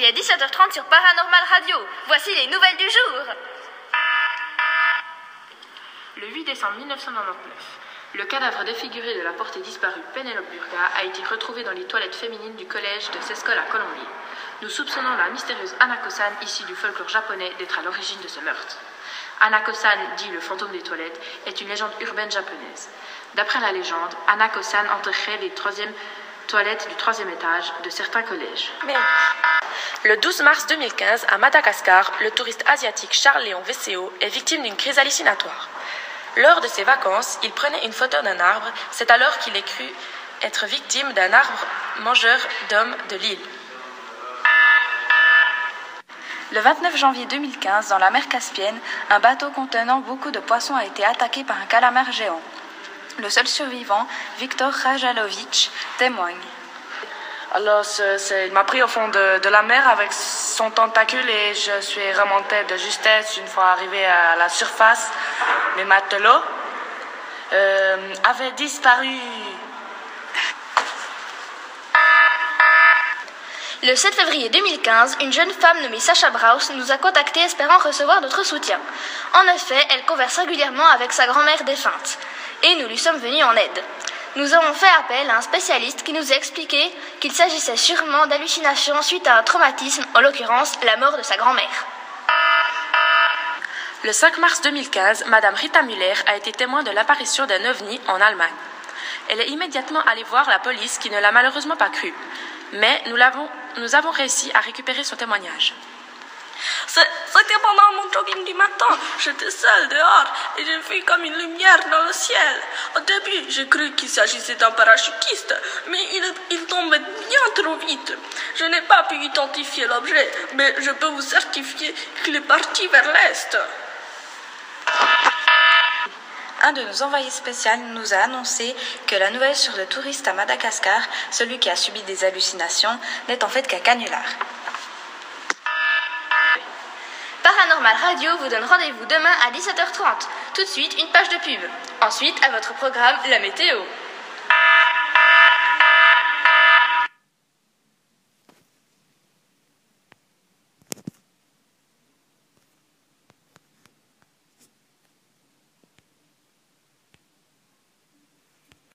il est 17h30 sur Paranormal Radio. Voici les nouvelles du jour. Le 8 décembre 1999, le cadavre défiguré de la portée disparue Penelope Burga a été retrouvé dans les toilettes féminines du collège de Sescol à Colombier. Nous soupçonnons la mystérieuse Anako-san, issue du folklore japonais, d'être à l'origine de ce meurtre. Anako-san, dit le fantôme des toilettes, est une légende urbaine japonaise. D'après la légende, Anako-san entrerait les troisièmes toilettes du troisième étage de certains collèges. Le 12 mars 2015, à Madagascar, le touriste asiatique Charles-Léon Vesseo est victime d'une crise hallucinatoire. Lors de ses vacances, il prenait une photo d'un arbre. C'est alors qu'il est cru être victime d'un arbre mangeur d'hommes de l'île. Le 29 janvier 2015, dans la mer Caspienne, un bateau contenant beaucoup de poissons a été attaqué par un calamar géant. Le seul survivant, Viktor Rajalovic, témoigne. Alors, il m'a pris au fond de, de la mer avec son tentacule et je suis remonté de justesse une fois arrivé à la surface. Mes matelots euh, avaient disparu. Le 7 février 2015, une jeune femme nommée Sacha Braus nous a contactés espérant recevoir notre soutien. En effet, elle converse régulièrement avec sa grand-mère défunte. Et nous lui sommes venus en aide. Nous avons fait appel à un spécialiste qui nous a expliqué qu'il s'agissait sûrement d'hallucinations suite à un traumatisme, en l'occurrence la mort de sa grand-mère. Le 5 mars 2015, Madame Rita Müller a été témoin de l'apparition d'un ovni en Allemagne. Elle est immédiatement allée voir la police qui ne l'a malheureusement pas cru. Mais nous avons réussi à récupérer son témoignage. C'était pendant mon jogging du matin. J'étais seule dehors et j'ai vu comme une lumière dans le ciel. Au début, j'ai cru qu'il s'agissait d'un parachutiste, mais il, il tombait bien trop vite. Je n'ai pas pu identifier l'objet, mais je peux vous certifier qu'il est parti vers l'est. Un de nos envoyés spéciaux nous a annoncé que la nouvelle sur le touriste à Madagascar, celui qui a subi des hallucinations, n'est en fait qu'un canular. Paranormal Radio vous donne rendez-vous demain à 17h30. Tout de suite, une page de pub. Ensuite, à votre programme, la météo.